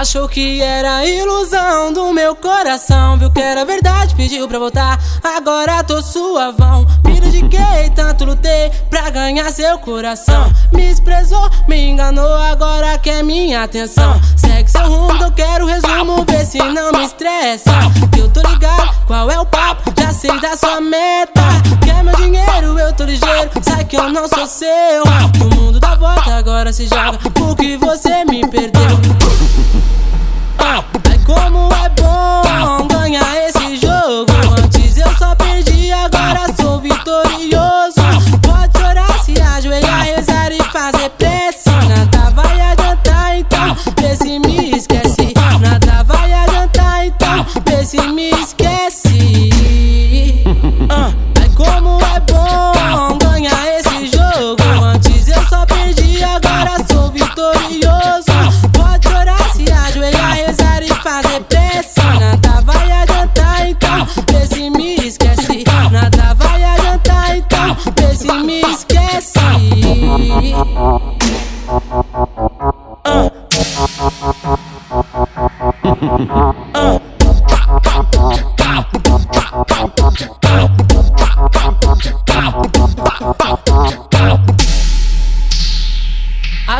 Achou que era ilusão do meu coração Viu que era verdade, pediu pra voltar. Agora tô suavão Filho de quem tanto lutei pra ganhar seu coração. Me desprezou, me enganou, agora quer minha atenção. Segue seu rumo, eu quero resumo Vê se não me estressa. Que eu tô ligado, qual é o papo? Já sei da sua meta. Quer meu dinheiro, eu tô ligeiro Sai que eu não sou seu. O mundo dá volta, agora se joga Porque você me perdeu me esquece. Ah, é como é bom ganhar esse jogo. Antes eu só perdi, agora sou vitorioso. Pode orar, se ajoelhar, rezar e fazer prece. Nada vai adiantar, então, vê se me esquece. Nada vai adiantar, então, vê se me esquece. Ah.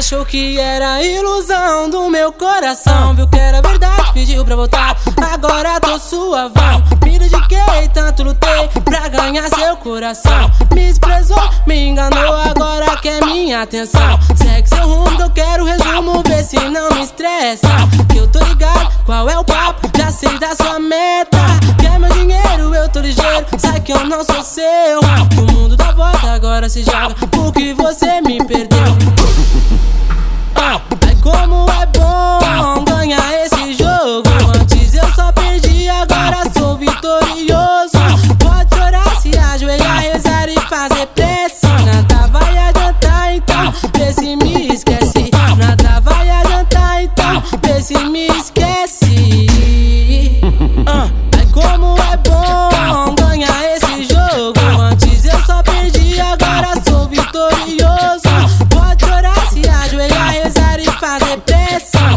Achou que era ilusão do meu coração. Viu que era verdade, pediu pra voltar. Agora tô suavão Filho de quem tanto lutei pra ganhar seu coração. Me desprezou, me enganou, agora quer minha atenção. Segue seu rumo, eu quero resumo Vê se não me estressa. Que eu tô ligado, qual é o papo? Já sei da sua meta. Quer meu dinheiro, eu tô ligeiro Sai que eu não sou seu. O mundo dá volta, agora se joga. Porque você me perdeu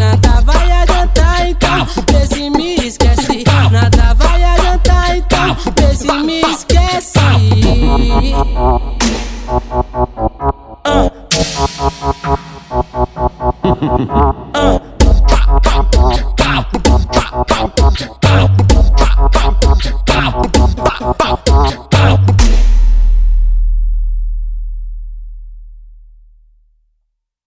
Nada vai adiantar então, vê se me esquece. Nada vai adiantar então, vê se me esquece. Uh.